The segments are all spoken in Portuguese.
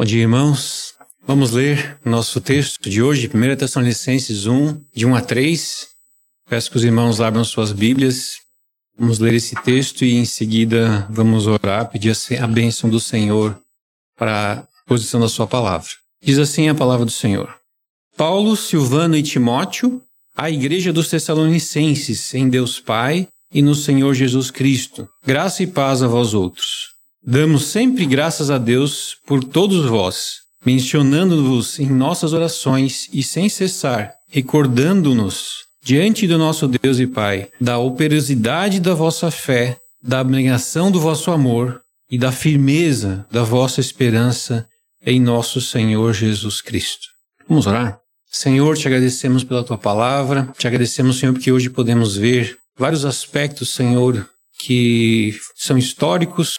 Bom dia, irmãos. Vamos ler nosso texto de hoje, 1 Tessalonicenses 1, de 1 a 3. Peço que os irmãos abram suas Bíblias. Vamos ler esse texto e em seguida vamos orar, pedir a bênção do Senhor para a posição da sua palavra. Diz assim a palavra do Senhor. Paulo, Silvano e Timóteo, à igreja dos Tessalonicenses, em Deus Pai e no Senhor Jesus Cristo. Graça e paz a vós outros. Damos sempre graças a Deus por todos vós, mencionando-vos em nossas orações e sem cessar, recordando-nos diante do nosso Deus e Pai da operosidade da vossa fé, da abnegação do vosso amor e da firmeza da vossa esperança em nosso Senhor Jesus Cristo. Vamos orar? Senhor, te agradecemos pela tua palavra, te agradecemos, Senhor, porque hoje podemos ver vários aspectos, Senhor, que são históricos,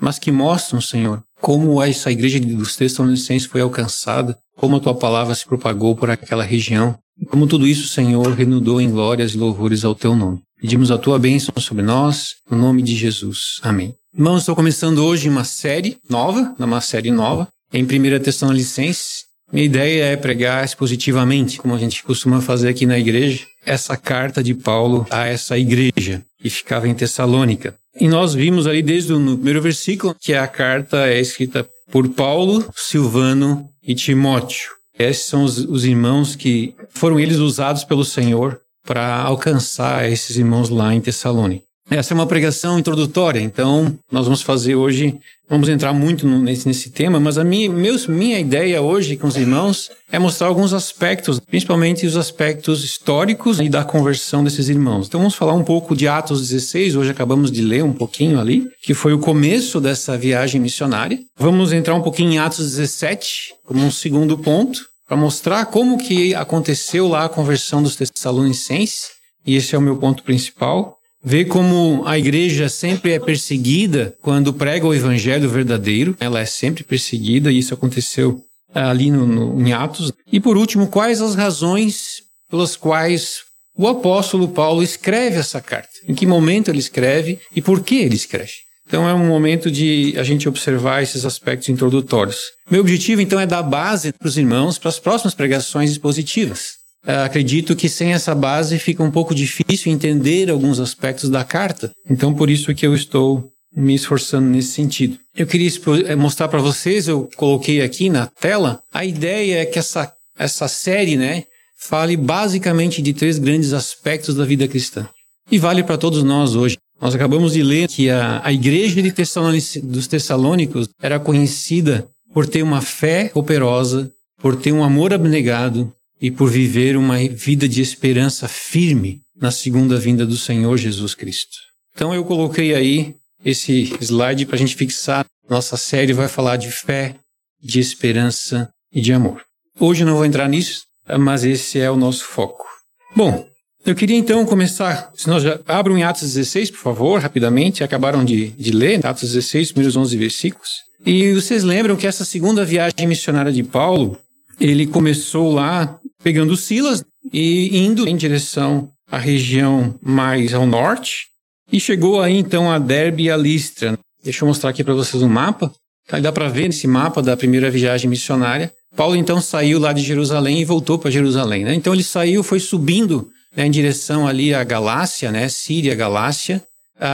mas que mostram, Senhor, como essa igreja dos Tessalonicenses foi alcançada, como a tua palavra se propagou por aquela região, e como tudo isso, Senhor, renudou em glórias e louvores ao teu nome. Pedimos a tua bênção sobre nós, no nome de Jesus. Amém. Irmãos, estou começando hoje uma série nova, uma série nova, em 1 Tessalonicenses. Minha ideia é pregar expositivamente, como a gente costuma fazer aqui na igreja, essa carta de Paulo a essa igreja que ficava em Tessalônica. E nós vimos ali desde o primeiro versículo que a carta é escrita por Paulo, Silvano e Timóteo. Esses são os, os irmãos que foram eles usados pelo Senhor para alcançar esses irmãos lá em Tessalônica. Essa é uma pregação introdutória, então nós vamos fazer hoje, vamos entrar muito nesse, nesse tema, mas a minha, meus, minha ideia hoje com os irmãos é mostrar alguns aspectos, principalmente os aspectos históricos e da conversão desses irmãos. Então vamos falar um pouco de Atos 16, hoje acabamos de ler um pouquinho ali, que foi o começo dessa viagem missionária. Vamos entrar um pouquinho em Atos 17, como um segundo ponto, para mostrar como que aconteceu lá a conversão dos Tessalonicenses, e esse é o meu ponto principal. Ver como a igreja sempre é perseguida quando prega o evangelho verdadeiro. Ela é sempre perseguida e isso aconteceu ali no, no, em Atos. E por último, quais as razões pelas quais o apóstolo Paulo escreve essa carta? Em que momento ele escreve e por que ele escreve? Então é um momento de a gente observar esses aspectos introdutórios. Meu objetivo então é dar base para os irmãos para as próximas pregações expositivas. É, acredito que sem essa base fica um pouco difícil entender alguns aspectos da carta. Então, por isso que eu estou me esforçando nesse sentido. Eu queria é, mostrar para vocês, eu coloquei aqui na tela, a ideia é que essa, essa série, né, fale basicamente de três grandes aspectos da vida cristã. E vale para todos nós hoje. Nós acabamos de ler que a, a igreja de dos Tessalônicos era conhecida por ter uma fé operosa, por ter um amor abnegado, e por viver uma vida de esperança firme na segunda vinda do Senhor Jesus Cristo. Então eu coloquei aí esse slide para a gente fixar. Nossa série vai falar de fé, de esperança e de amor. Hoje não vou entrar nisso, mas esse é o nosso foco. Bom, eu queria então começar. Se nós já abram em Atos 16, por favor, rapidamente. Acabaram de, de ler Atos 16, primeiros 11 versículos. E vocês lembram que essa segunda viagem missionária de Paulo, ele começou lá pegando Silas e indo em direção à região mais ao norte e chegou aí então a Derbe e a Listra. Deixa eu mostrar aqui para vocês um mapa. Tá, dá para ver nesse mapa da primeira viagem missionária. Paulo então saiu lá de Jerusalém e voltou para Jerusalém. Né? Então ele saiu, foi subindo né, em direção ali à Galácia, né, Síria, Galácia,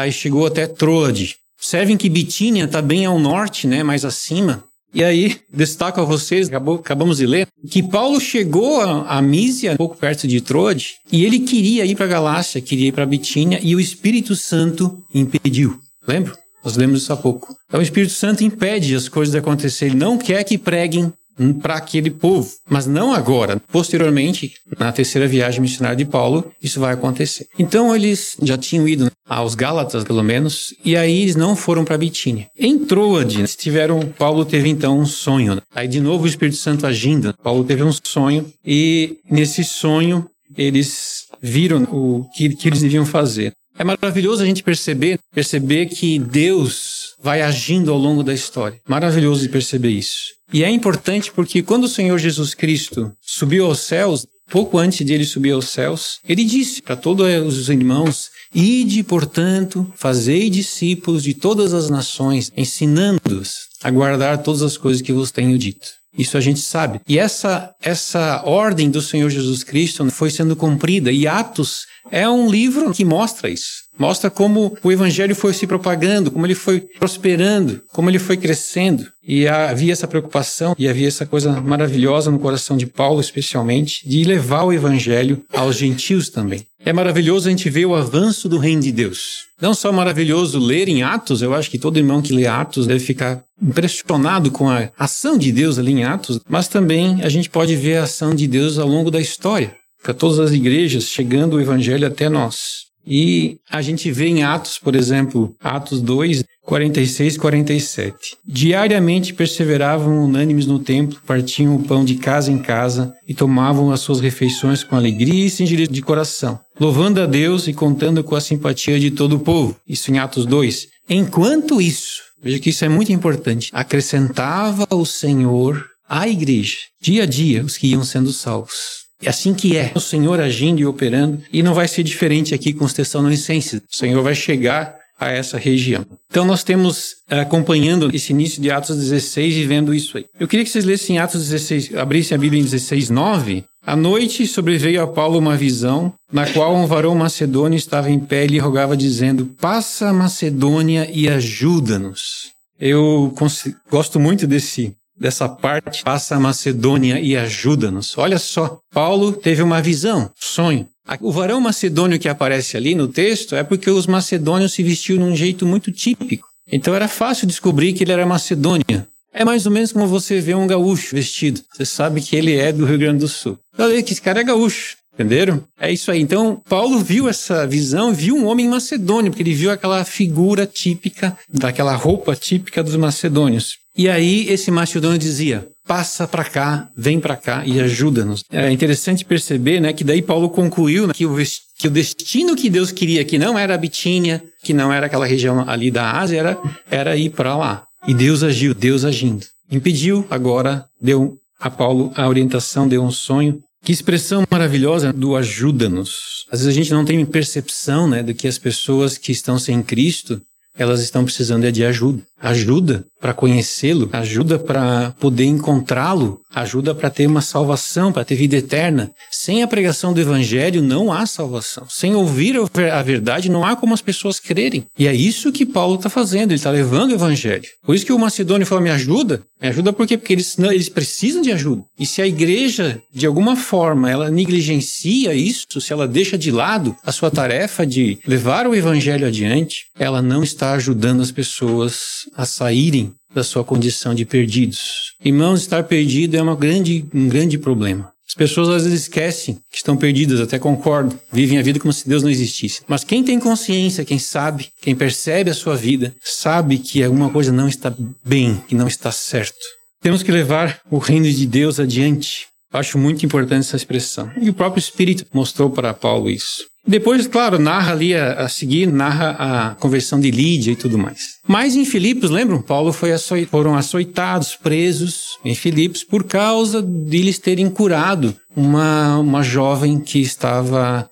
e chegou até Troade. Observem que Bitínia está bem ao norte, né, mais acima. E aí, destaco a vocês, acabou, acabamos de ler, que Paulo chegou a, a Mísia, um pouco perto de Troade, e ele queria ir para Galácia, queria ir para Bitínia, e o Espírito Santo impediu. Lembra? Nós lemos isso há pouco. Então o Espírito Santo impede as coisas de acontecer. Ele não quer que preguem para aquele povo. Mas não agora. Posteriormente, na terceira viagem missionária de Paulo, isso vai acontecer. Então eles já tinham ido aos Gálatas, pelo menos, e aí eles não foram para Bitínia. Em Troade, tiveram, Paulo teve então um sonho. Né? Aí de novo o Espírito Santo agindo. Paulo teve um sonho e nesse sonho eles viram o que, que eles deviam fazer. É maravilhoso a gente perceber, perceber que Deus vai agindo ao longo da história. Maravilhoso de perceber isso. E é importante porque quando o Senhor Jesus Cristo subiu aos céus, pouco antes de ele subir aos céus, ele disse para todos os irmãos Ide, portanto, fazei discípulos de todas as nações, ensinando-os a guardar todas as coisas que vos tenho dito. Isso a gente sabe. E essa, essa ordem do Senhor Jesus Cristo foi sendo cumprida. E Atos é um livro que mostra isso. Mostra como o evangelho foi se propagando, como ele foi prosperando, como ele foi crescendo. E havia essa preocupação e havia essa coisa maravilhosa no coração de Paulo, especialmente, de levar o evangelho aos gentios também. É maravilhoso a gente ver o avanço do reino de Deus. Não só maravilhoso ler em Atos, eu acho que todo irmão que lê Atos deve ficar impressionado com a ação de Deus ali em Atos, mas também a gente pode ver a ação de Deus ao longo da história, para todas as igrejas chegando o evangelho até nós. E a gente vê em Atos, por exemplo, Atos 2, 46 e 47. Diariamente perseveravam unânimes no templo, partiam o pão de casa em casa e tomavam as suas refeições com alegria e singeleza de coração, louvando a Deus e contando com a simpatia de todo o povo. Isso em Atos 2. Enquanto isso, veja que isso é muito importante, acrescentava o Senhor à igreja, dia a dia, os que iam sendo salvos. É assim que é, o Senhor agindo e operando, e não vai ser diferente aqui com os Tessalonicenses. O Senhor vai chegar a essa região. Então nós temos eh, acompanhando esse início de Atos 16 e vendo isso aí. Eu queria que vocês lessem Atos 16, abrissem a Bíblia em 16, 9. À noite sobreveio a Paulo uma visão, na qual um varão macedônio estava em pé e rogava dizendo, passa Macedônia e ajuda-nos. Eu gosto muito desse dessa parte, passa a Macedônia e ajuda-nos. Olha só, Paulo teve uma visão, sonho. O varão macedônio que aparece ali no texto é porque os macedônios se vestiam de um jeito muito típico. Então era fácil descobrir que ele era macedônia. É mais ou menos como você vê um gaúcho vestido. Você sabe que ele é do Rio Grande do Sul. Olha que esse cara é gaúcho. Entenderam? É isso aí. Então, Paulo viu essa visão, viu um homem macedônio, porque ele viu aquela figura típica, daquela roupa típica dos macedônios. E aí esse macedônio dizia: passa para cá, vem para cá e ajuda-nos. É interessante perceber, né, que daí Paulo concluiu né, que, o, que o destino que Deus queria, que não era a Bitínia, que não era aquela região ali da Ásia, era, era ir para lá. E Deus agiu, Deus agindo. Impediu, agora deu a Paulo a orientação, deu um sonho. Que expressão maravilhosa do ajuda-nos. Às vezes a gente não tem percepção, né, de que as pessoas que estão sem Cristo, elas estão precisando de ajuda. Ajuda para conhecê-lo, ajuda para poder encontrá-lo, ajuda para ter uma salvação, para ter vida eterna. Sem a pregação do evangelho não há salvação. Sem ouvir a verdade não há como as pessoas crerem. E é isso que Paulo está fazendo, ele está levando o evangelho. Por isso que o Macedônio falou: me ajuda. Me ajuda por quê? Porque eles, eles precisam de ajuda. E se a igreja, de alguma forma, ela negligencia isso, se ela deixa de lado a sua tarefa de levar o evangelho adiante, ela não está ajudando as pessoas a saírem da sua condição de perdidos. Irmãos, estar perdido é uma grande, um grande problema. As pessoas às vezes esquecem que estão perdidas, até concordo, vivem a vida como se Deus não existisse. Mas quem tem consciência, quem sabe, quem percebe a sua vida, sabe que alguma coisa não está bem, que não está certo. Temos que levar o reino de Deus adiante. Acho muito importante essa expressão. E o próprio Espírito mostrou para Paulo isso. Depois, claro, narra ali a, a, seguir, narra a conversão de Lídia e tudo mais. Mas em Filipos, lembram? Paulo foi açoit, foram açoitados, presos em Filipos por causa de eles terem curado uma, uma jovem que estava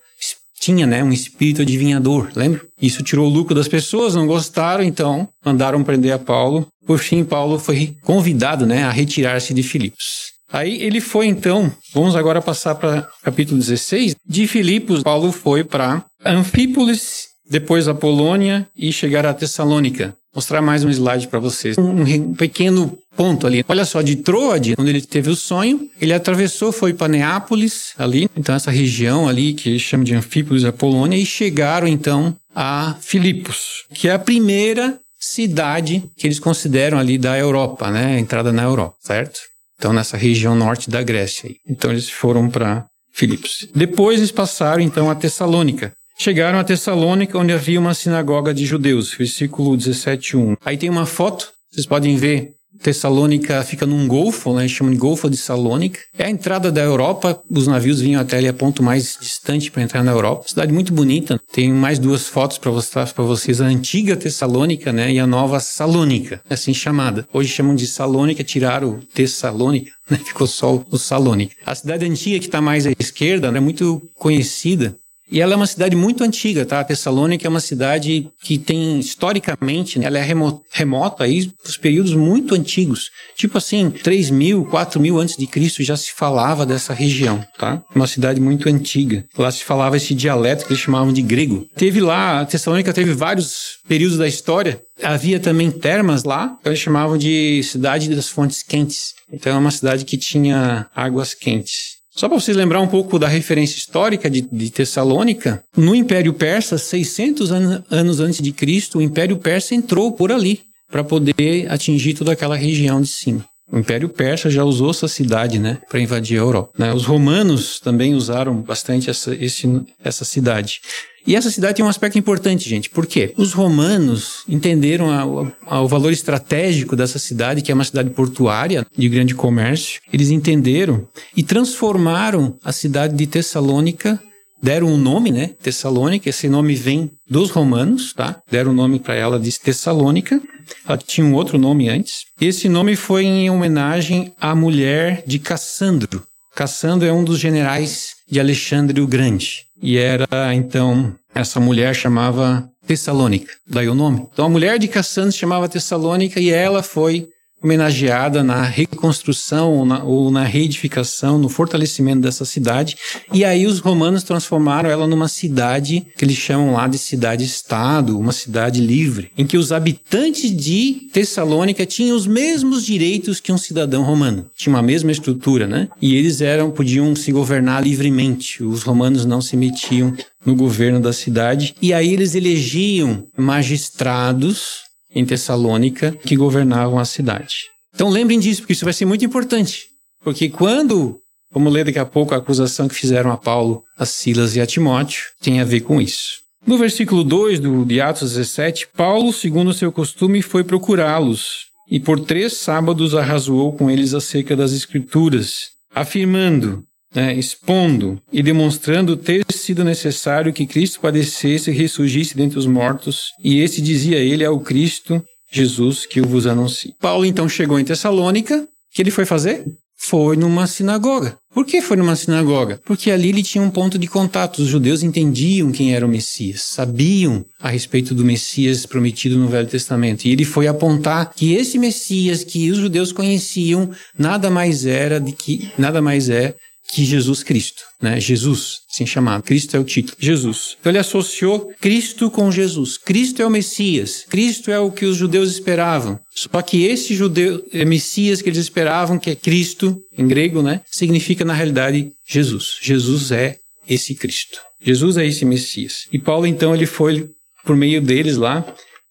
tinha né, um espírito adivinhador, lembra? Isso tirou o lucro das pessoas, não gostaram, então mandaram prender a Paulo. Por fim, Paulo foi convidado né, a retirar-se de Filipos. Aí ele foi então, vamos agora passar para capítulo 16. De Filipos, Paulo foi para Anfípolis, depois a Polônia e chegar a Tessalônica. Mostrar mais um slide para vocês. Um, um, pequeno ponto ali. Olha só, de Troade, onde ele teve o sonho, ele atravessou, foi para Neápolis, ali, então essa região ali que chama de Anfípolis, a Polônia, e chegaram então a Filipos, que é a primeira cidade que eles consideram ali da Europa, né? Entrada na Europa, certo? Então, nessa região norte da Grécia. Então, eles foram para Filipos. Depois, eles passaram, então, a Tessalônica. Chegaram a Tessalônica, onde havia uma sinagoga de judeus. Versículo 17, 1. Aí tem uma foto, vocês podem ver Tessalônica fica num golfo, né, chamam de Golfo de Salônica. É a entrada da Europa, os navios vinham até ali a ponto mais distante para entrar na Europa. Cidade muito bonita. Tem mais duas fotos para mostrar para vocês: a antiga Tessalônica, né, e a nova Salônica, assim chamada. Hoje chamam de Salônica, tiraram Tessalônica, né, ficou só o Salônica. A cidade antiga que está mais à esquerda é né, muito conhecida E ela é uma cidade muito antiga, tá? A Tessalônica é uma cidade que tem, historicamente, né, ela é remo remota aí os períodos muito antigos. Tipo assim, 3 mil, 4 mil antes de Cristo já se falava dessa região, tá? Uma cidade muito antiga. Lá se falava esse dialeto que eles chamavam de grego. Teve lá, a Tessalônica teve vários períodos da história. Havia também termas lá, que eles chamavam de cidade das fontes quentes. Então é uma cidade que tinha águas quentes. Só para vocês lembrar um pouco da referência histórica de, de Tessalônica, no Império Persa, 600 an anos antes de Cristo, o Império Persa entrou por ali para poder atingir toda aquela região de cima. O Império Persa já usou essa cidade, né, para invadir a Europa. Né? Os romanos também usaram bastante essa, esse, essa cidade. E essa cidade tem um aspecto importante, gente. Por quê? Os romanos entenderam a, a, o valor estratégico dessa cidade, que é uma cidade portuária de grande comércio. Eles entenderam e transformaram a cidade de Tessalônica deram um nome, né? Tessalônica. Esse nome vem dos romanos, tá? Deram o um nome para ela de Tessalônica. Ela tinha um outro nome antes. Esse nome foi em homenagem à mulher de Cassandro. Cassandro é um dos generais de Alexandre o Grande. E era, então, essa mulher chamava Tessalônica. Daí o nome. Então a mulher de Cassandro chamava Tessalônica e ela foi homenageada na reconstrução ou na, ou na, reedificação, no fortalecimento dessa cidade. E aí os romanos transformaram ela numa cidade que eles chamam lá de cidade-estado, uma cidade livre, em que os habitantes de Tessalônica tinham os mesmos direitos que um cidadão romano. Tinha uma mesma estrutura, né? E eles eram podiam se governar livremente. Os romanos não se metiam no governo da cidade. E aí eles elegiam magistrados em Tessalônica que governavam a cidade. Então lembrem disso, porque isso vai ser muito importante. Porque quando, vamos ler daqui a pouco a acusação que fizeram a Paulo, a Silas e a Timóteo, tem a ver com isso. No versículo 2 do, de Atos 17, Paulo, segundo seu costume, foi procurá-los e por três sábados arrazoou com eles acerca das Escrituras, afirmando né, expondo e demonstrando ter sido necessário que Cristo padecesse e ressurgisse dentre os mortos, e esse dizia ele ao Cristo Jesus que eu vos anuncio. Paulo então chegou em Tessalônica, o que ele foi fazer? Foi numa sinagoga. Por que foi numa sinagoga? Porque ali ele tinha um ponto de contato. Os judeus entendiam quem era o Messias, sabiam a respeito do Messias prometido no Velho Testamento. E ele foi apontar que esse Messias que os judeus conheciam nada mais era de que nada mais é que Jesus Cristo, né? Jesus, assim chamado. Cristo é o título. Jesus. Então ele associou Cristo com Jesus. Cristo é o Messias. Cristo é o que os judeus esperavam. Só que esse judeu, é Messias que eles esperavam, que é Cristo, em grego, né? Significa na realidade Jesus. Jesus é esse Cristo. Jesus é esse Messias. E Paulo então ele foi por meio deles lá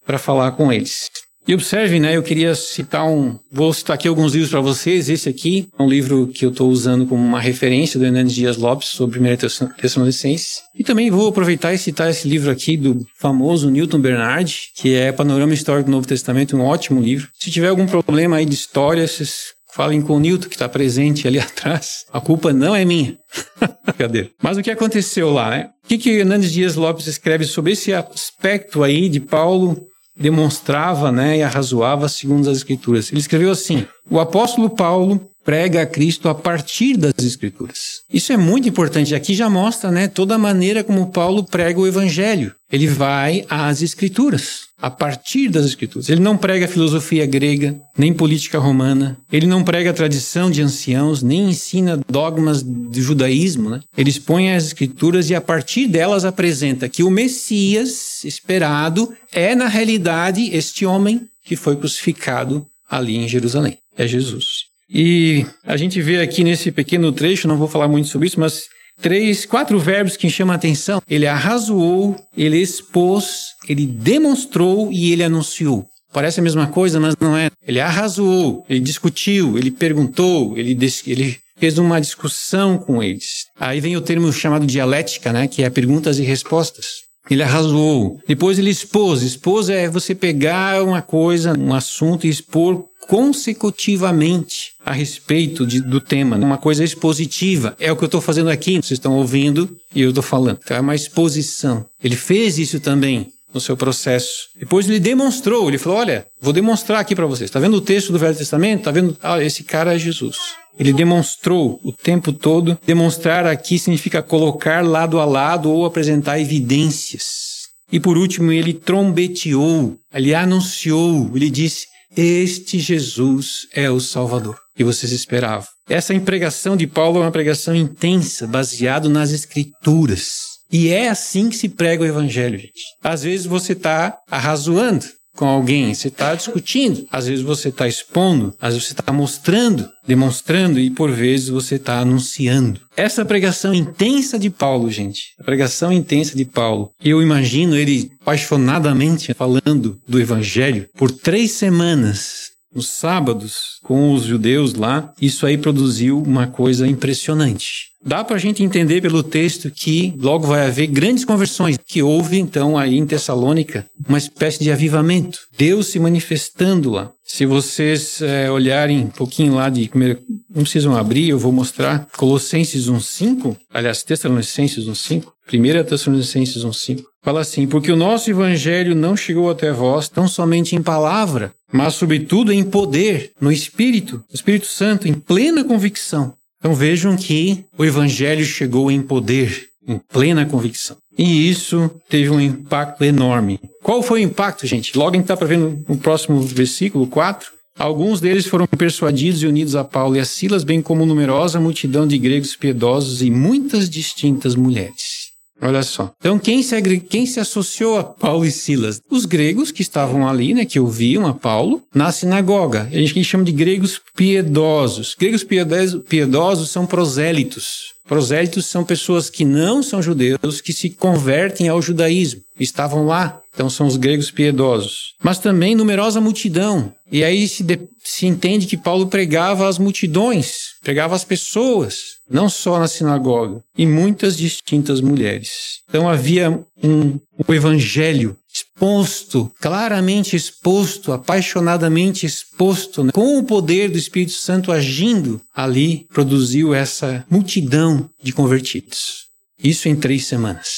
para falar com eles. E observem, né? Eu queria citar um. Vou citar aqui alguns livros para vocês. Esse aqui é um livro que eu estou usando como uma referência do Hernandes Dias Lopes sobre Primeira Tessalonicenses. E também vou aproveitar e citar esse livro aqui do famoso Newton Bernard, que é Panorama Histórico do Novo Testamento, um ótimo livro. Se tiver algum problema aí de história, vocês falem com o Newton, que está presente ali atrás. A culpa não é minha. Brincadeira. Mas o que aconteceu lá, né? O que, que Hernandes Dias Lopes escreve sobre esse aspecto aí de Paulo demonstrava né, e arrazoava segundo as Escrituras. Ele escreveu assim: O apóstolo Paulo prega a Cristo a partir das Escrituras. Isso é muito importante. Aqui já mostra né, toda a maneira como Paulo prega o Evangelho. Ele vai às Escrituras, a partir das Escrituras. Ele não prega filosofia grega, nem política romana. Ele não prega a tradição de anciãos, nem ensina dogmas do judaísmo. Né? Ele expõe as Escrituras e, a partir delas, apresenta que o Messias esperado é, na realidade, este homem que foi crucificado ali em Jerusalém. É Jesus. E a gente vê aqui nesse pequeno trecho, não vou falar muito sobre isso, mas três, quatro verbos que chamam a atenção. Ele arrazoou, ele expôs, ele demonstrou e ele anunciou. Parece a mesma coisa, mas não é. Ele arrazoou, ele discutiu, ele perguntou, ele, ele fez uma discussão com eles. Aí vem o termo chamado dialética, né, que é perguntas e respostas. Ele arrazoou. Depois ele expôs. Expôs é você pegar uma coisa, um assunto e expor consecutivamente a respeito de, do tema, né? uma coisa expositiva. É o que eu estou fazendo aqui, vocês estão ouvindo e eu estou falando. Então é uma exposição. Ele fez isso também no seu processo. Depois ele demonstrou, ele falou: Olha, vou demonstrar aqui para vocês. Está vendo o texto do Velho Testamento? Está vendo? Ah, esse cara é Jesus. Ele demonstrou o tempo todo. Demonstrar aqui significa colocar lado a lado ou apresentar evidências. E por último, ele trombeteou, ele anunciou, ele disse: Este Jesus é o Salvador que vocês esperavam. Essa pregação de Paulo é uma pregação intensa, baseada nas Escrituras. E é assim que se prega o Evangelho, gente. Às vezes você está arrazoando, com alguém, você está discutindo, às vezes você está expondo, às vezes você está mostrando, demonstrando e por vezes você está anunciando. Essa pregação intensa de Paulo, gente, a pregação intensa de Paulo, eu imagino ele apaixonadamente falando do Evangelho por três semanas nos sábados com os judeus lá, isso aí produziu uma coisa impressionante. Dá para a gente entender pelo texto que logo vai haver grandes conversões, que houve então aí em Tessalônica uma espécie de avivamento, Deus se manifestando lá. Se vocês é, olharem um pouquinho lá de primeiro, não precisam abrir, eu vou mostrar Colossenses 1:5, aliás, Tessalonicenses 1:5, 1 Tessalonicenses 1:5. Fala assim: "Porque o nosso evangelho não chegou até vós tão somente em palavra, mas sobretudo em poder, no espírito, no Espírito Santo, em plena convicção." Então vejam que o evangelho chegou em poder, em plena convicção. E isso teve um impacto enorme. Qual foi o impacto, gente? Logo a gente está para ver no, próximo versículo 4. Alguns deles foram persuadidos e unidos a Paulo e a Silas, bem como numerosa multidão de gregos piedosos e muitas distintas mulheres. Olha só. Então, quem se, quem se associou a Paulo e Silas? Os gregos que estavam ali, né, que ouviam a Paulo, na sinagoga. A gente chama de gregos piedosos. Gregos piedosos são prosélitos. Prosélitos são pessoas que não são judeus, que se convertem ao judaísmo. Estavam lá. Então são os gregos piedosos. Mas também numerosa multidão. E aí se, de, se entende que Paulo pregava às multidões, pregava às pessoas, não só na sinagoga, e muitas distintas mulheres. Então havia um, um evangelho exposto, claramente exposto, apaixonadamente exposto, né? com o poder do Espírito Santo agindo ali, produziu essa multidão de convertidos. Isso em três semanas.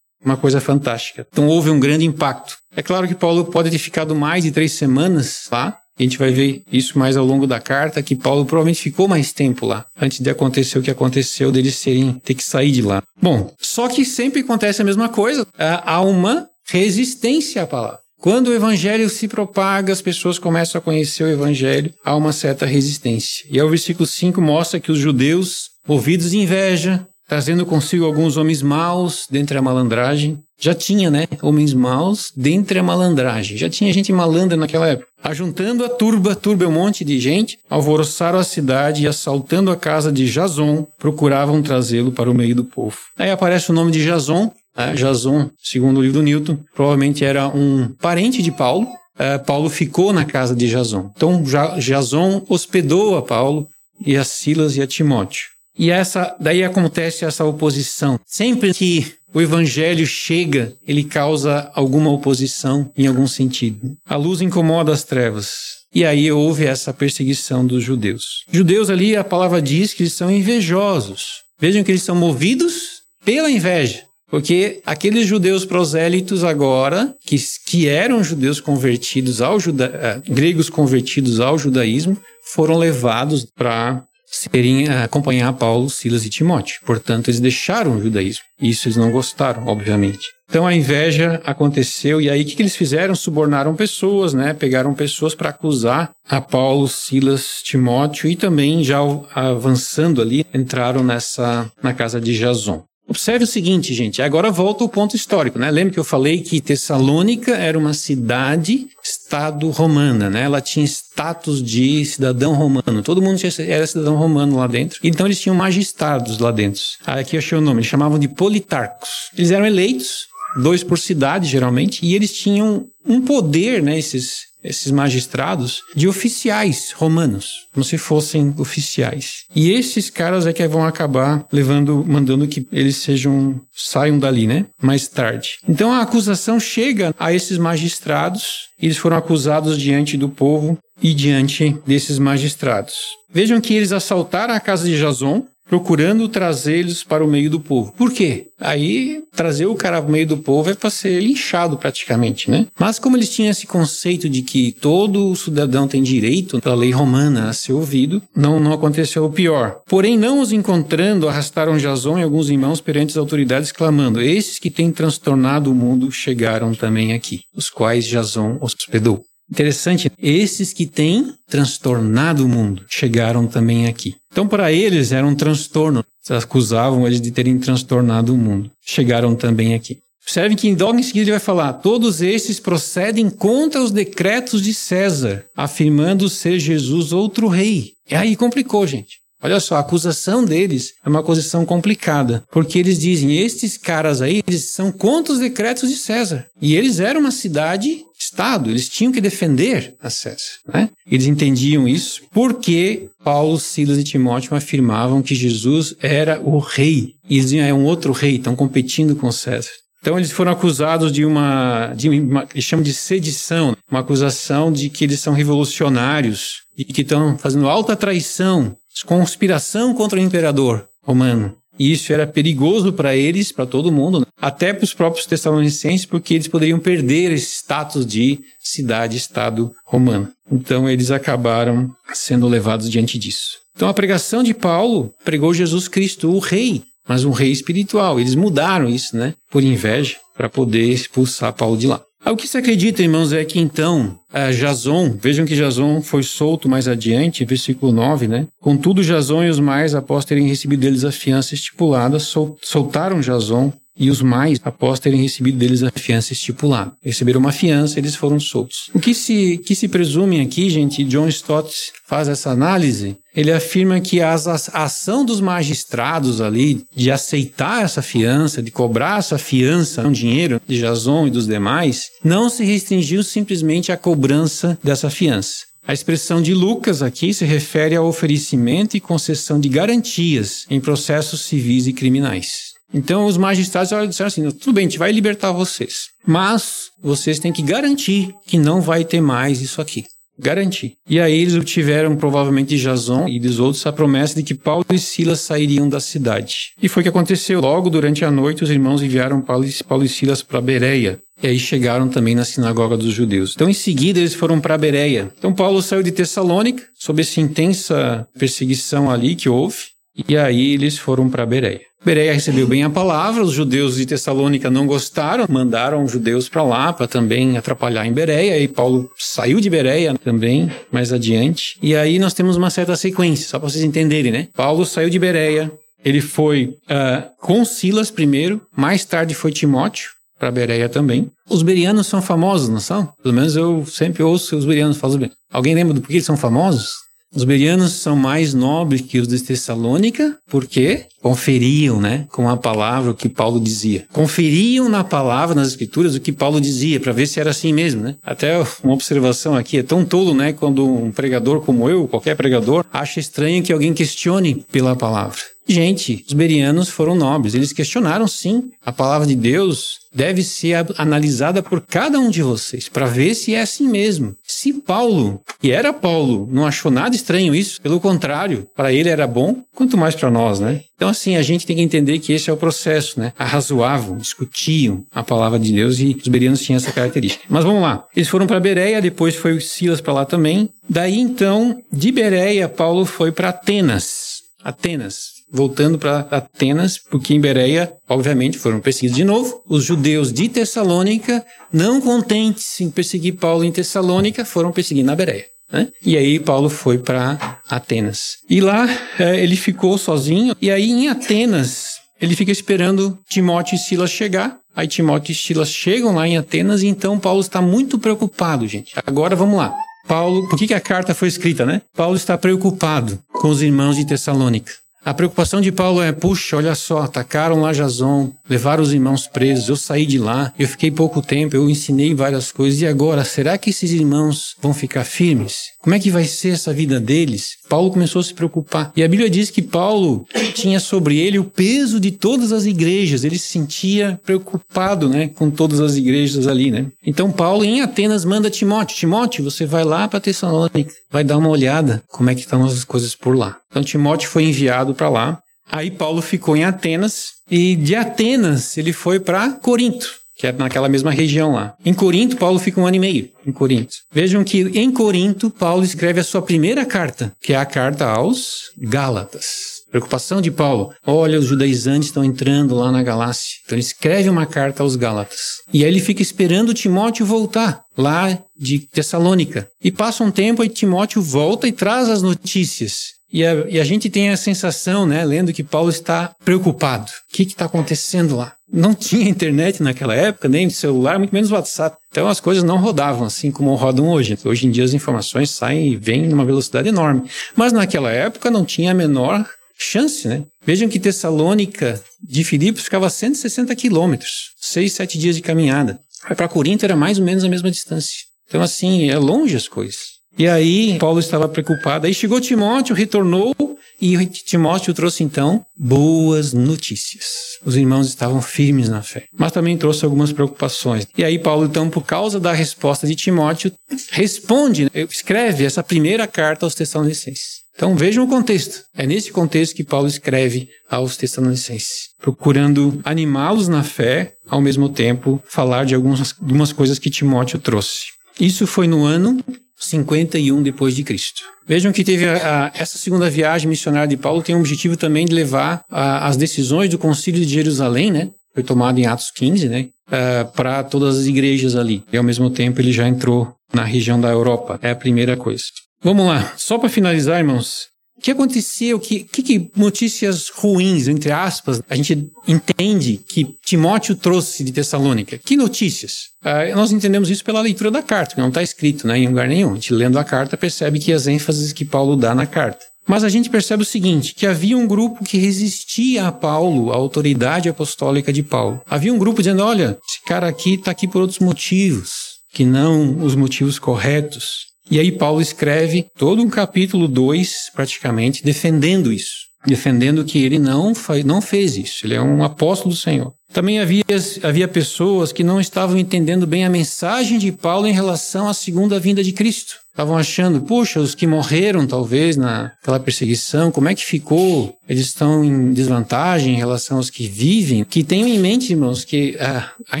Uma coisa fantástica. Então houve um grande impacto. É claro que Paulo pode ter ficado mais de três semanas lá, a gente vai ver isso mais ao longo da carta, que Paulo provavelmente ficou mais tempo lá, antes de acontecer o que aconteceu, deles serem, ter que sair de lá. Bom, só que sempre acontece a mesma coisa. Há uma resistência à palavra. Quando o evangelho se propaga, as pessoas começam a conhecer o evangelho, há uma certa resistência. E aí o versículo 5 mostra que os judeus, movidos de inveja, trazendo consigo alguns homens maus dentre a malandragem. Já tinha, né? Homens maus dentre a malandragem. Já tinha gente malandra naquela época. Ajuntando a turba, turba é um monte de gente, alvoroçaram a cidade e assaltando a casa de Jason, procuravam trazê-lo para o meio do povo. Aí aparece o nome de Jason, né? Jason, segundo o livro do Newton, provavelmente era um parente de Paulo. Uh, Paulo ficou na casa de Jason. Então Jason hospedou a Paulo e a Silas e a Timóteo. E essa, daí acontece essa oposição. Sempre que o evangelho chega, ele causa alguma oposição em algum sentido. A luz incomoda as trevas. E aí houve essa perseguição dos judeus. Judeus ali, a palavra diz que eles são invejosos. Vejam que eles são movidos pela inveja. Porque aqueles judeus prosélitos agora, que, que eram judeus convertidos ao juda, uh, gregos convertidos ao judaísmo, foram levados para serem eh, acompanhar Paulo, Silas e Timóteo. Portanto, eles deixaram o judaísmo. Isso eles não gostaram, obviamente. Então a inveja aconteceu e aí o que, que eles fizeram? Subornaram pessoas, né? Pegaram pessoas para acusar a Paulo, Silas, Timóteo e também já avançando ali entraram nessa na casa de Jason. Observe o seguinte, gente, agora volta o ponto histórico, né? Lembra que eu falei que Tessalônica era uma cidade estado romana, né? Ela tinha status de cidadão romano. Todo mundo era cidadão romano lá dentro. Então eles tinham magistrados lá dentro. Aqui eu achei o nome, eles chamavam de politarcos. Eles eram eleitos, dois por cidade geralmente, e eles tinham um poder, né, esses esses magistrados de oficiais romanos, como se fossem oficiais. E esses caras é que vão acabar levando, mandando que eles sejam saiam dali, né? Mais tarde. Então a acusação chega a esses magistrados, eles foram acusados diante do povo e diante desses magistrados. Vejam que eles assaltaram a casa de Jason, procurando trazê-los para o meio do povo. Por quê? Aí, trazer o cara para o meio do povo é para ser linchado praticamente, né? Mas como eles tinham esse conceito de que todo cidadão tem direito pela lei romana a ser ouvido, não, não aconteceu o pior. Porém, não os encontrando, arrastaram Jason e alguns irmãos perante as autoridades, clamando: Esses que têm transtornado o mundo chegaram também aqui, os quais Jason hospedou. Interessante, esses que têm transtornado o mundo chegaram também aqui. Então, para eles era um transtorno. Acusavam eles de terem transtornado o mundo. Chegaram também aqui. Observe que logo em seguida ele vai falar: todos esses procedem contra os decretos de César, afirmando ser Jesus outro rei. E aí complicou, gente. Olha só, a acusação deles é uma acusação complicada, porque eles dizem, estes caras aí, eles são contra os decretos de César. E eles eram uma cidade Estado, eles tinham que defender a César. Né? Eles entendiam isso porque Paulo, Silas e Timóteo afirmavam que Jesus era o rei. E eles diziam, é um outro rei, estão competindo com César. Então eles foram acusados de uma, de uma, eles chamam de sedição, uma acusação de que eles são revolucionários e que estão fazendo alta traição conspiração contra o imperador romano. E isso era perigoso para eles, para todo mundo, né? até para os próprios tessalonicenses, porque eles poderiam perder esse status de cidade-estado romana. Então eles acabaram sendo levados diante disso. Então a pregação de Paulo pregou Jesus Cristo, o rei, mas um rei espiritual. Eles mudaram isso, né? Por inveja, para poder expulsar Paulo de lá. O que se acredita, irmãos, é que então Jason, vejam que Jason foi solto mais adiante, versículo 9, né? Contudo, Jason e os mais, após terem recebido deles a fiança estipulada, soltaram Jason e os mais, após terem recebido deles a fiança estipulada. Receberam uma fiança, eles foram soltos. O que se, que se presume aqui, gente, John Stott faz essa análise, ele afirma que a ação dos magistrados ali de aceitar essa fiança, de cobrar essa fiança, um dinheiro de Jason e dos demais, não se restringiu simplesmente à cobrança dessa fiança. A expressão de Lucas aqui se refere ao oferecimento e concessão de garantias em processos civis e criminais. Então os magistrados disseram assim: tudo bem, a gente vai libertar vocês, mas vocês têm que garantir que não vai ter mais isso aqui. Garantir. E aí eles obtiveram, provavelmente de Jason e dos outros, a promessa de que Paulo e Silas sairiam da cidade. E foi o que aconteceu. Logo durante a noite, os irmãos enviaram Paulo e Silas para Bereia. E aí chegaram também na sinagoga dos judeus. Então, em seguida, eles foram para Bereia. Então, Paulo saiu de Tessalônica, sob essa intensa perseguição ali que houve. E aí eles foram para Bereia. Bereia recebeu bem a palavra, os judeus de Tessalônica não gostaram, mandaram os judeus para lá para também atrapalhar em Bereia, e Paulo saiu de Bereia também, mais adiante. E aí nós temos uma certa sequência, só para vocês entenderem, né? Paulo saiu de Bereia, ele foi uh, com Silas primeiro, mais tarde foi Timóteo, para Bereia também. Os berianos são famosos, não são? Pelo menos eu sempre ouço os berianos falam bem. Alguém lembra do porquê eles são famosos? Os berianos são mais nobres que os de Tessalônica, porque conferiam, né, com a palavra o que Paulo dizia. Conferiam na palavra, nas escrituras, o que Paulo dizia, para ver se era assim mesmo, né? Até uma observação aqui, é tão tolo, né, quando um pregador como eu, qualquer pregador, acha estranho que alguém questione pela palavra. Gente, os berianos foram nobres, eles questionaram sim a palavra de Deus deve ser analisada por cada um de vocês para ver se é assim mesmo. Se Paulo, e era Paulo, não achou nada estranho isso, pelo contrário, para ele era bom, quanto mais para nós, né? Então assim, a gente tem que entender que esse é o processo, né? Arrazoavam, discutiam a palavra de Deus e os berianos tinham essa característica. Mas vamos lá. Eles foram para Bereia, depois foi Silas para lá também. Daí então, de Bereia, Paulo foi para Atenas. Atenas voltando para Atenas, porque em Bereia, obviamente, foram perseguidos de novo. Os judeus de Tessalônica, não contentes em perseguir Paulo em Tessalônica, foram perseguir na Bereia. Né? E aí Paulo foi para Atenas. E lá é, ele ficou sozinho. E aí em Atenas ele fica esperando Timóteo e Silas chegar. Aí Timóteo e Silas chegam lá em Atenas e então Paulo está muito preocupado, gente. Agora vamos lá. Paulo, por que, que a carta foi escrita, né? Paulo está preocupado com os irmãos de Tessalônica. A preocupação de Paulo é: puxa, olha só, atacaram lá Jason, levaram os irmãos presos, eu saí de lá, eu fiquei pouco tempo, eu ensinei várias coisas, e agora, será que esses irmãos vão ficar firmes? Como é que vai ser essa vida deles? Paulo começou a se preocupar. E a Bíblia diz que Paulo tinha sobre ele o peso de todas as igrejas. Ele se sentia preocupado, né, com todas as igrejas ali, né? Então Paulo em Atenas manda Timóteo, Timóteo, você vai lá para Tessalônica, vai dar uma olhada como é que estão as coisas por lá. Então Timóteo foi enviado para lá Aí Paulo ficou em Atenas e de Atenas ele foi para Corinto, que é naquela mesma região lá. Em Corinto, Paulo fica um ano e meio em Corinto. Vejam que em Corinto, Paulo escreve a sua primeira carta, que é a carta aos Gálatas. Preocupação de Paulo. Olha, os judaizantes estão entrando lá na Galácia. Então ele escreve uma carta aos Gálatas. E aí ele fica esperando Timóteo voltar lá de Tessalônica. E passa um tempo e Timóteo volta e traz as notícias. E a, e a, gente tem a sensação, né, lendo que Paulo está preocupado. O que está acontecendo lá? Não tinha internet naquela época, nem celular, muito menos WhatsApp. Então as coisas não rodavam assim como rodam hoje. Hoje em dia as informações saem e vêm numa velocidade enorme. Mas naquela época não tinha a menor chance, né? Vejam que Tessalônica de Filipos ficava a 160 quilômetros, seis, sete dias de caminhada. Para Corinto era mais ou menos a mesma distância. Então, assim, é longe as coisas. E aí, Paulo estava preocupado. Aí chegou Timóteo, retornou, e Timóteo trouxe então boas notícias. Os irmãos estavam firmes na fé, mas também trouxe algumas preocupações. E aí, Paulo, então, por causa da resposta de Timóteo, responde, escreve essa primeira carta aos Tessalonicenses. Então vejam o contexto. É nesse contexto que Paulo escreve aos Tessalonicenses, procurando animá-los na fé, ao mesmo tempo falar de algumas, algumas coisas que Timóteo trouxe. Isso foi no ano 51 depois de Cristo. Vejam que teve a, a, essa segunda viagem missionária de Paulo tem o objetivo também de levar a, as decisões do Concílio de Jerusalém, né? Foi tomado em Atos 15, né? Uh, para todas as igrejas ali. E ao mesmo tempo ele já entrou na região da Europa. É a primeira coisa. Vamos lá, só para finalizar, irmãos. Que aconteceu? Que, que, que, notícias ruins, entre aspas, a gente entende que Timóteo trouxe de Tessalônica? Que notícias? Ah, nós entendemos isso pela leitura da carta, que não está escrito né, em lugar nenhum. A gente lendo a carta percebe que as ênfases que Paulo dá na carta. Mas a gente percebe o seguinte, que havia um grupo que resistia a Paulo, a autoridade apostólica de Paulo. Havia um grupo dizendo, olha, esse cara aqui está aqui por outros motivos, que não os motivos corretos. E aí Paulo escreve todo um capítulo 2, praticamente, defendendo isso. Defendendo que ele não, não fez isso. Ele é um apóstolo do Senhor. Também havia, havia pessoas que não estavam entendendo bem a mensagem de Paulo em relação à segunda vinda de Cristo. Estavam achando, puxa, os que morreram talvez naquela perseguição, como é que ficou? Eles estão em desvantagem em relação aos que vivem. Que tenham em mente, irmãos, que a, a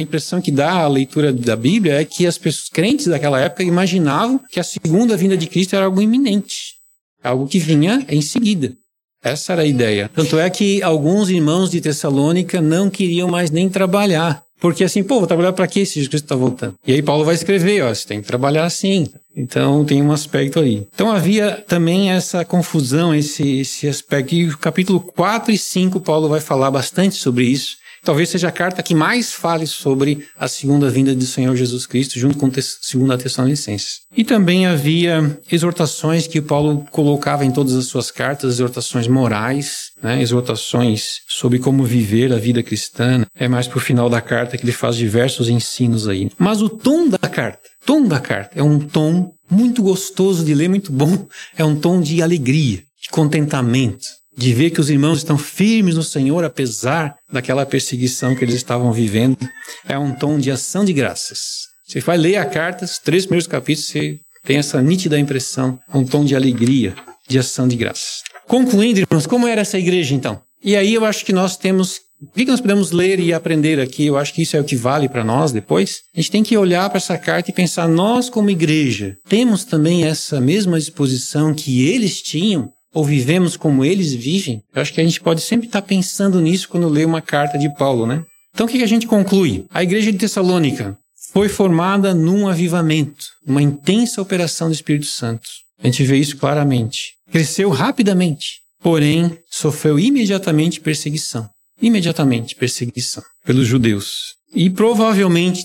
impressão que dá a leitura da Bíblia é que as pessoas crentes daquela época imaginavam que a segunda vinda de Cristo era algo iminente, algo que vinha em seguida. Essa era a ideia. Tanto é que alguns irmãos de Tessalônica não queriam mais nem trabalhar. Porque assim, pô, vou trabalhar para quê se Jesus Cristo está voltando? E aí Paulo vai escrever, ó, você tem que trabalhar assim. Então tem um aspecto aí. Então havia também essa confusão, esse, esse aspecto. E o capítulo 4 e 5, Paulo vai falar bastante sobre isso. Talvez seja a carta que mais fale sobre a segunda vinda do Senhor Jesus Cristo, junto com a segunda Tessalonicenses. E também havia exortações que Paulo colocava em todas as suas cartas, exortações morais, né, exortações sobre como viver a vida cristã. É mais para o final da carta que ele faz diversos ensinos aí. Mas o tom da carta, tom da carta, é um tom muito gostoso de ler, muito bom. É um tom de alegria, de contentamento, de ver que os irmãos estão firmes no Senhor, apesar daquela perseguição que eles estavam vivendo, é um tom de ação de graças. Você vai ler a carta, os três primeiros capítulos, você tem essa nítida impressão, um tom de alegria, de ação de graças. Concluindo, irmãos, como era essa igreja então? E aí eu acho que nós temos. O que nós podemos ler e aprender aqui? Eu acho que isso é o que vale para nós depois. A gente tem que olhar para essa carta e pensar, nós como igreja, temos também essa mesma disposição que eles tinham ou vivemos como eles vivem, eu acho que a gente pode sempre estar pensando nisso quando lê uma carta de Paulo, né? Então o que a gente conclui? A igreja de Tessalônica foi formada num avivamento, uma intensa operação do Espírito Santo. A gente vê isso claramente. Cresceu rapidamente, porém sofreu imediatamente perseguição. Imediatamente perseguição pelos judeus. E provavelmente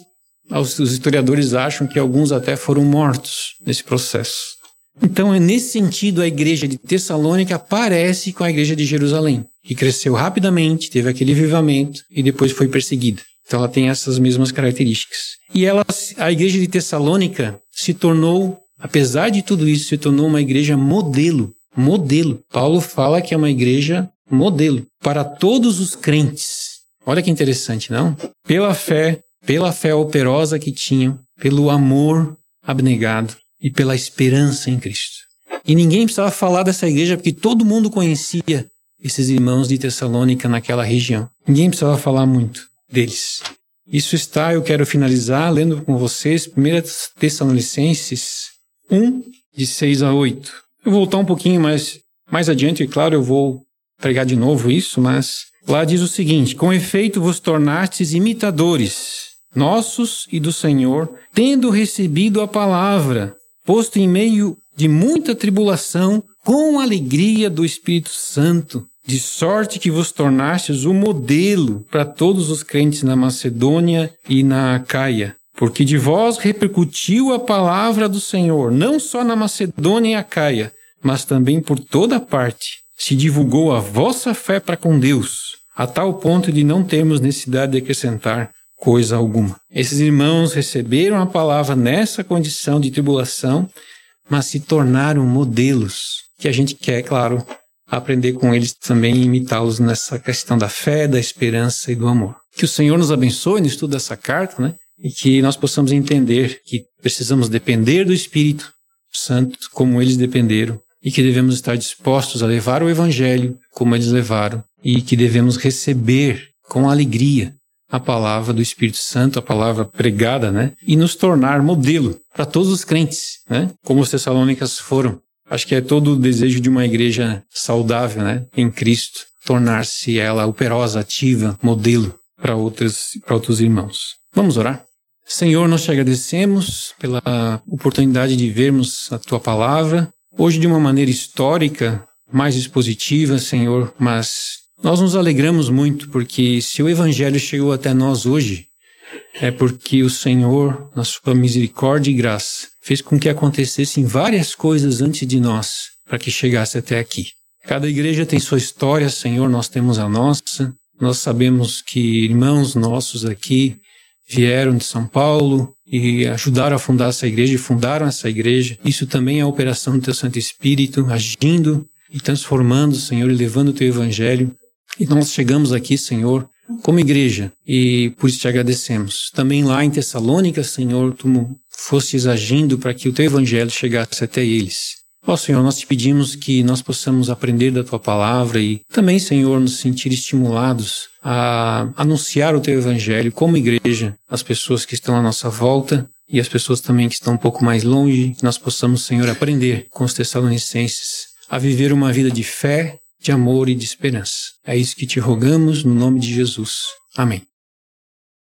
os historiadores acham que alguns até foram mortos nesse processo. Então, é nesse sentido, a igreja de Tessalônica parece com a igreja de Jerusalém, que cresceu rapidamente, teve aquele avivamento e depois foi perseguida. Então, ela tem essas mesmas características. E ela, a igreja de Tessalônica se tornou, apesar de tudo isso, se tornou uma igreja modelo. Modelo. Paulo fala que é uma igreja modelo para todos os crentes. Olha que interessante, não? Pela fé, pela fé operosa que tinham, pelo amor abnegado, e pela esperança em Cristo. E ninguém precisava falar dessa igreja porque todo mundo conhecia esses irmãos de Tessalônica naquela região. Ninguém precisava falar muito deles. Isso está, eu quero finalizar lendo com vocês 1 Tessalonicenses 1, de 6 a 8. Eu vou voltar um pouquinho mais, mais adiante, e claro, eu vou pregar de novo isso, mas lá diz o seguinte: Com efeito vos tornastes imitadores nossos e do Senhor, tendo recebido a palavra, posto em meio de muita tribulação, com alegria do Espírito Santo, de sorte que vos tornastes o modelo para todos os crentes na Macedônia e na Acaia. Porque de vós repercutiu a palavra do Senhor, não só na Macedônia e Acaia, mas também por toda parte. Se divulgou a vossa fé para com Deus, a tal ponto de não termos necessidade de acrescentar coisa alguma. Esses irmãos receberam a palavra nessa condição de tribulação, mas se tornaram modelos, que a gente quer, claro, aprender com eles também e imitá-los nessa questão da fé, da esperança e do amor. Que o Senhor nos abençoe no estudo dessa carta, né? E que nós possamos entender que precisamos depender do Espírito Santo como eles dependeram e que devemos estar dispostos a levar o Evangelho como eles levaram e que devemos receber com alegria a palavra do Espírito Santo, a palavra pregada, né? E nos tornar modelo para todos os crentes, né? Como os Tessalônicas foram. Acho que é todo o desejo de uma igreja saudável, né, em Cristo, tornar-se ela operosa, ativa, modelo para outros, para outros irmãos. Vamos orar? Senhor, nós te agradecemos pela oportunidade de vermos a tua palavra, hoje de uma maneira histórica, mais expositiva, Senhor, mas nós nos alegramos muito porque se o evangelho chegou até nós hoje, é porque o Senhor, na sua misericórdia e graça, fez com que acontecessem várias coisas antes de nós para que chegasse até aqui. Cada igreja tem sua história, Senhor, nós temos a nossa. Nós sabemos que irmãos nossos aqui vieram de São Paulo e ajudaram a fundar essa igreja e fundaram essa igreja. Isso também é a operação do Teu Santo Espírito agindo e transformando, Senhor, e levando o Teu Evangelho. E nós chegamos aqui, Senhor, como igreja, e por isso te agradecemos. Também lá em Tessalônica, Senhor, tu fostes agindo para que o teu evangelho chegasse até eles. Ó Senhor, nós te pedimos que nós possamos aprender da tua palavra e também, Senhor, nos sentir estimulados a anunciar o teu evangelho como igreja às pessoas que estão à nossa volta e às pessoas também que estão um pouco mais longe, nós possamos, Senhor, aprender com os tessalonicenses a viver uma vida de fé, de amor e de esperança. É isso que te rogamos no nome de Jesus. Amém.